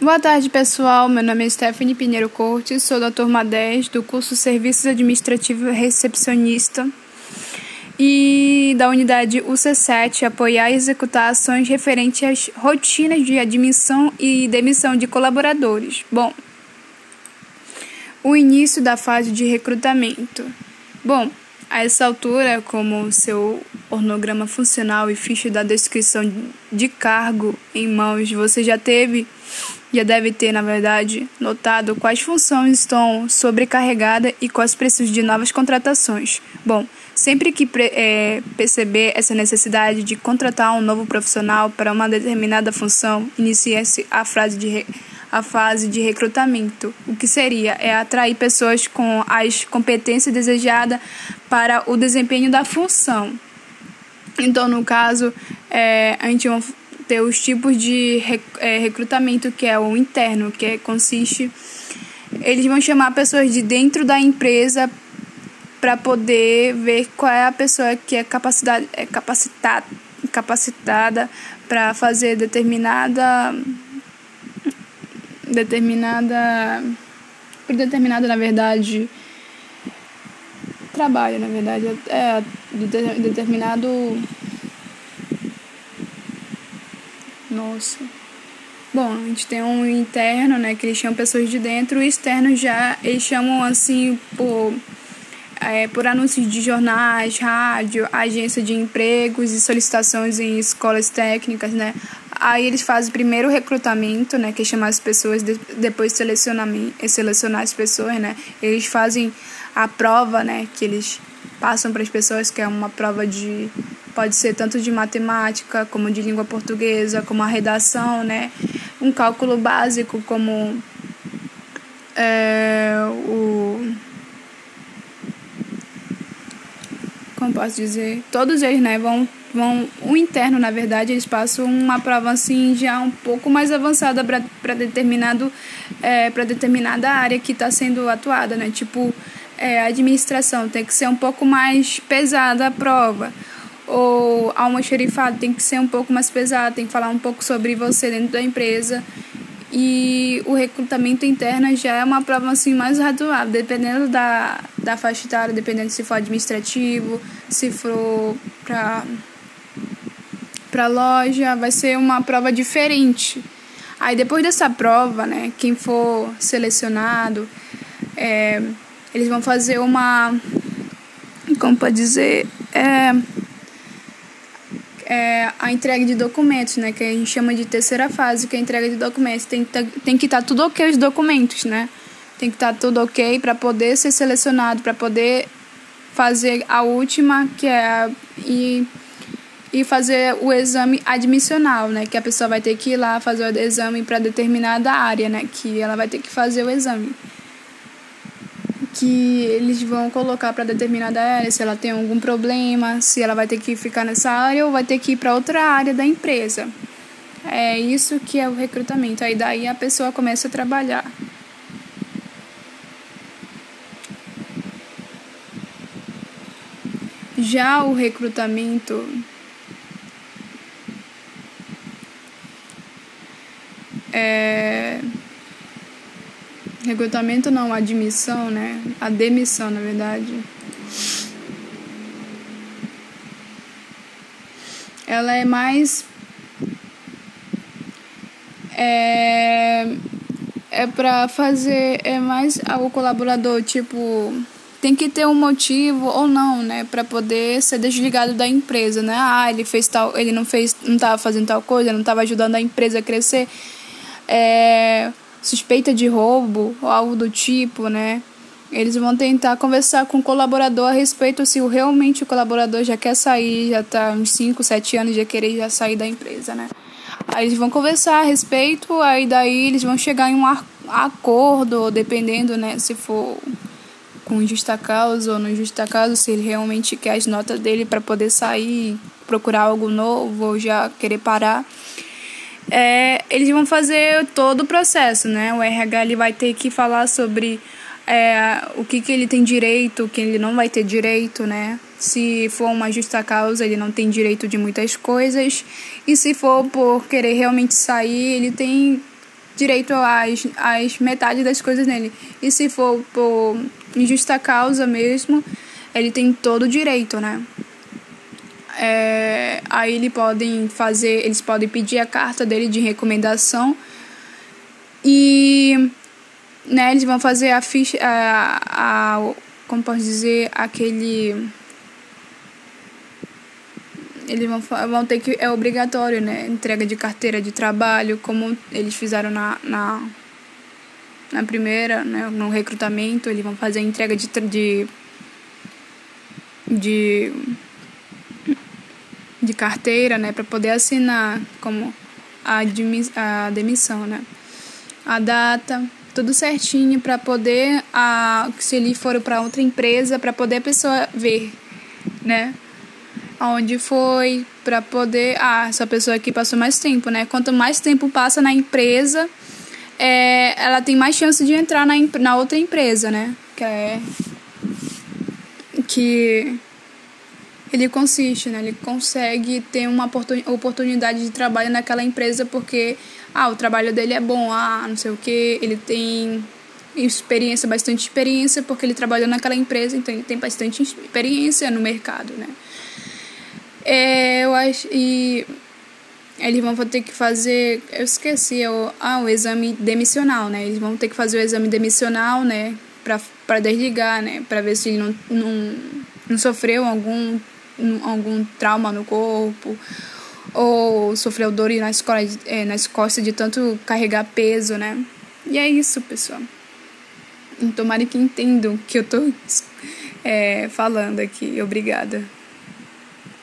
Boa tarde, pessoal. Meu nome é Stephanie Pinheiro Cortes, sou da turma 10 do curso Serviços Administrativos Recepcionista e da unidade UC7 apoiar e executar ações referentes às rotinas de admissão e demissão de colaboradores. Bom, o início da fase de recrutamento. Bom, a essa altura, como seu ornograma funcional e ficha da descrição de cargo em mãos, você já teve, já deve ter, na verdade, notado quais funções estão sobrecarregadas e quais precisam de novas contratações. Bom, sempre que é, perceber essa necessidade de contratar um novo profissional para uma determinada função, inicie-se a a fase de recrutamento, o que seria é atrair pessoas com as competências desejadas para o desempenho da função. Então, no caso, é, a gente ter os tipos de é, recrutamento, que é o interno, que é, consiste. Eles vão chamar pessoas de dentro da empresa para poder ver qual é a pessoa que é, capacidade, é capacitada, capacitada para fazer determinada determinada determinada na verdade trabalho na verdade é determinado nossa bom a gente tem um interno né que eles chamam pessoas de dentro o externo já eles chamam assim por é, por anúncios de jornais, rádio, agência de empregos e solicitações em escolas técnicas, né? Aí eles fazem primeiro o recrutamento, né, que é chamar as pessoas, depois selecionamento, selecionar as pessoas, né? Eles fazem a prova, né, que eles passam para as pessoas, que é uma prova de pode ser tanto de matemática, como de língua portuguesa, como a redação, né? Um cálculo básico como é, o como posso dizer, todos eles, né, vão vão o interno, na verdade, eles passam uma prova assim já um pouco mais avançada para determinado é, para determinada área que está sendo atuada, né? Tipo, é, administração tem que ser um pouco mais pesada a prova. Ou almoxerifado tem que ser um pouco mais pesado, tem que falar um pouco sobre você dentro da empresa. E o recrutamento interno já é uma prova assim mais razoável, dependendo da, da faixa etária, dependendo se for administrativo, se for para para loja, vai ser uma prova diferente. Aí depois dessa prova, né, quem for selecionado, é, eles vão fazer uma, como pode dizer, é, é, a entrega de documentos, né, que a gente chama de terceira fase, que é a entrega de documentos. Tem, tem que estar tá tudo ok os documentos, né? Tem que estar tá tudo ok para poder ser selecionado, para poder fazer a última, que é e e fazer o exame admissional, né? Que a pessoa vai ter que ir lá fazer o exame para determinada área, né? Que ela vai ter que fazer o exame. Que eles vão colocar para determinada área, se ela tem algum problema, se ela vai ter que ficar nessa área ou vai ter que ir para outra área da empresa. É isso que é o recrutamento. Aí daí a pessoa começa a trabalhar. Já o recrutamento é, recrutamento não, admissão, né? A demissão, na verdade. Ela é mais é é para fazer é mais o colaborador tipo tem que ter um motivo ou não, né, para poder ser desligado da empresa, né? Ah, ele fez tal, ele não fez, não estava fazendo tal coisa, não estava ajudando a empresa a crescer é, suspeita de roubo ou algo do tipo, né? Eles vão tentar conversar com o colaborador a respeito se realmente o colaborador já quer sair, já está uns 5, 7 anos já querer já sair da empresa, né? Aí eles vão conversar a respeito, aí daí eles vão chegar em um acordo, dependendo, né, se for com justa causa ou não justa causa, se ele realmente quer as notas dele para poder sair, procurar algo novo ou já querer parar é, eles vão fazer todo o processo, né? O RH ele vai ter que falar sobre é, o que, que ele tem direito, o que ele não vai ter direito, né? Se for uma justa causa, ele não tem direito de muitas coisas. E se for por querer realmente sair, ele tem direito às, às metade das coisas nele. E se for por injusta causa mesmo, ele tem todo o direito, né? É, aí eles podem fazer, eles podem pedir a carta dele de recomendação e né, eles vão fazer a ficha, a, a, como posso dizer, aquele eles vão, vão ter que. É obrigatório, né? Entrega de carteira de trabalho, como eles fizeram na, na, na primeira, né? No recrutamento, eles vão fazer a entrega de. de, de, de carteira, né? Para poder assinar como a, a demissão, né? A data, tudo certinho para poder, a, se ele for para outra empresa, para poder a pessoa ver, né? aonde foi para poder ah essa pessoa aqui passou mais tempo né quanto mais tempo passa na empresa é, ela tem mais chance de entrar na, na outra empresa né que é que ele consiste né ele consegue ter uma oportunidade de trabalho naquela empresa porque ah o trabalho dele é bom ah não sei o que ele tem experiência bastante experiência porque ele trabalhou naquela empresa então ele tem bastante experiência no mercado né é, eu acho. E eles vão ter que fazer. Eu esqueci o, ah, o exame demissional, né? Eles vão ter que fazer o exame demissional, né? Pra desligar, né? Pra ver se ele não, não, não sofreu algum, algum trauma no corpo ou sofreu dor na escola, é, nas costas de tanto carregar peso, né? E é isso, pessoal. Tomara que entendam o que eu tô é, falando aqui. Obrigada.